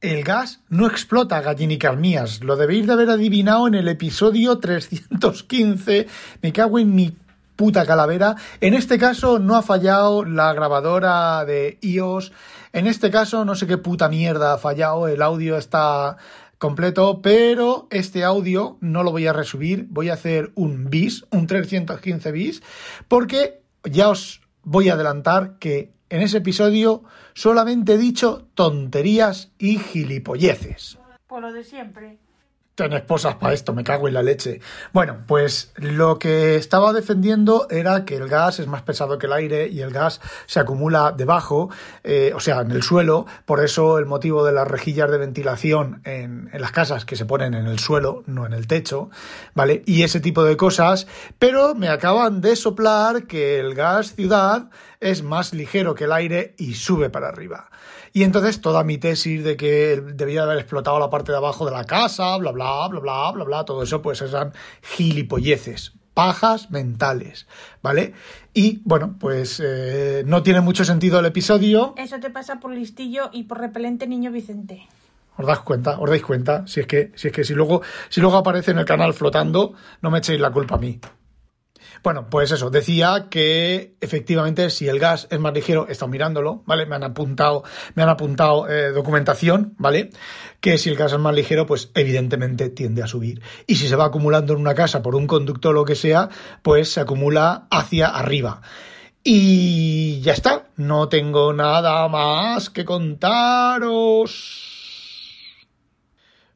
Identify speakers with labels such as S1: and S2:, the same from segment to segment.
S1: el gas no explota, gallinicas mías. Lo debéis de haber adivinado en el episodio 315. Me cago en mi puta calavera. En este caso no ha fallado la grabadora de iOS. En este caso no sé qué puta mierda ha fallado. El audio está completo, pero este audio no lo voy a resubir. Voy a hacer un bis, un 315 bis, porque ya os voy a adelantar que en ese episodio solamente he dicho tonterías y gilipolleces.
S2: Por lo de siempre.
S1: Ten esposas para esto, me cago en la leche. Bueno, pues lo que estaba defendiendo era que el gas es más pesado que el aire y el gas se acumula debajo, eh, o sea, en el suelo. Por eso el motivo de las rejillas de ventilación en, en las casas que se ponen en el suelo, no en el techo, ¿vale? Y ese tipo de cosas. Pero me acaban de soplar que el gas ciudad es más ligero que el aire y sube para arriba. Y entonces toda mi tesis de que debía haber explotado la parte de abajo de la casa, bla, bla, bla, bla, bla, bla, todo eso, pues eran gilipolleces, pajas mentales, ¿vale? Y bueno, pues eh, no tiene mucho sentido el episodio.
S2: Eso te pasa por listillo y por repelente niño Vicente.
S1: ¿Os dais cuenta? ¿Os dais cuenta? Si es que, si es que si luego, si luego aparece en el canal flotando, no me echéis la culpa a mí. Bueno, pues eso, decía que efectivamente si el gas es más ligero, he estado mirándolo, ¿vale? Me han apuntado, me han apuntado eh, documentación, ¿vale? Que si el gas es más ligero, pues evidentemente tiende a subir. Y si se va acumulando en una casa por un conducto o lo que sea, pues se acumula hacia arriba. Y ya está, no tengo nada más que contaros.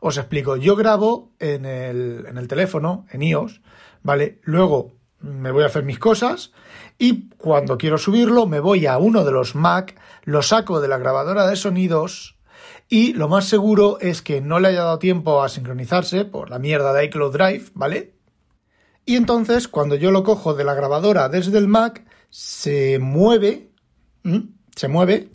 S1: Os explico, yo grabo en el, teléfono, en iOS, ¿vale? Luego me voy a hacer mis cosas y cuando quiero subirlo me voy a uno de los Mac, lo saco de la grabadora de sonidos y lo más seguro es que no le haya dado tiempo a sincronizarse por la mierda de iCloud Drive, ¿vale? Y entonces cuando yo lo cojo de la grabadora desde el Mac se mueve, se mueve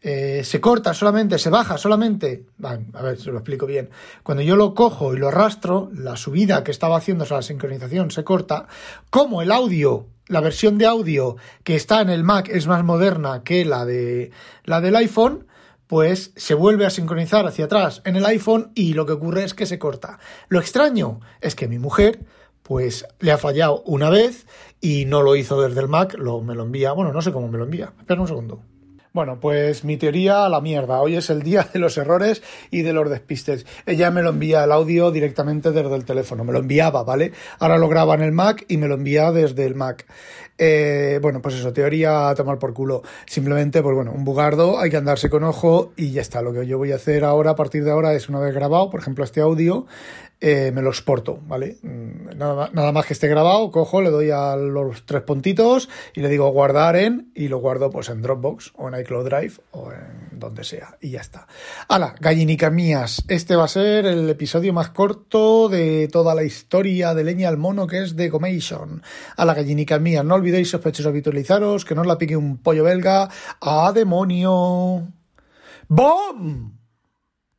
S1: eh, se corta solamente, se baja solamente, a ver si lo explico bien, cuando yo lo cojo y lo arrastro, la subida que estaba haciendo, o la sincronización se corta, como el audio, la versión de audio que está en el Mac es más moderna que la de la del iPhone, pues se vuelve a sincronizar hacia atrás en el iPhone y lo que ocurre es que se corta. Lo extraño es que mi mujer pues le ha fallado una vez y no lo hizo desde el Mac, lo, me lo envía, bueno, no sé cómo me lo envía, espera un segundo. Bueno, pues mi teoría a la mierda. Hoy es el día de los errores y de los despistes. Ella me lo envía el audio directamente desde el teléfono. Me lo enviaba, ¿vale? Ahora lo graba en el Mac y me lo envía desde el Mac. Eh, bueno, pues eso, teoría a tomar por culo. Simplemente, pues bueno, un bugardo, hay que andarse con ojo y ya está. Lo que yo voy a hacer ahora, a partir de ahora, es una vez grabado, por ejemplo, este audio, eh, me lo exporto, ¿vale? Mm, nada, nada, más que esté grabado, cojo, le doy a los tres puntitos y le digo guardar en y lo guardo pues en Dropbox o en iCloud Drive o en donde sea y ya está. Hala, gallinicas mías, este va a ser el episodio más corto de toda la historia de Leña al Mono que es de Comation. A la gallinicas mías, no olvidéis sospechosos habitualizaros, que no la pique un pollo belga. ¡A demonio! ¡Bom!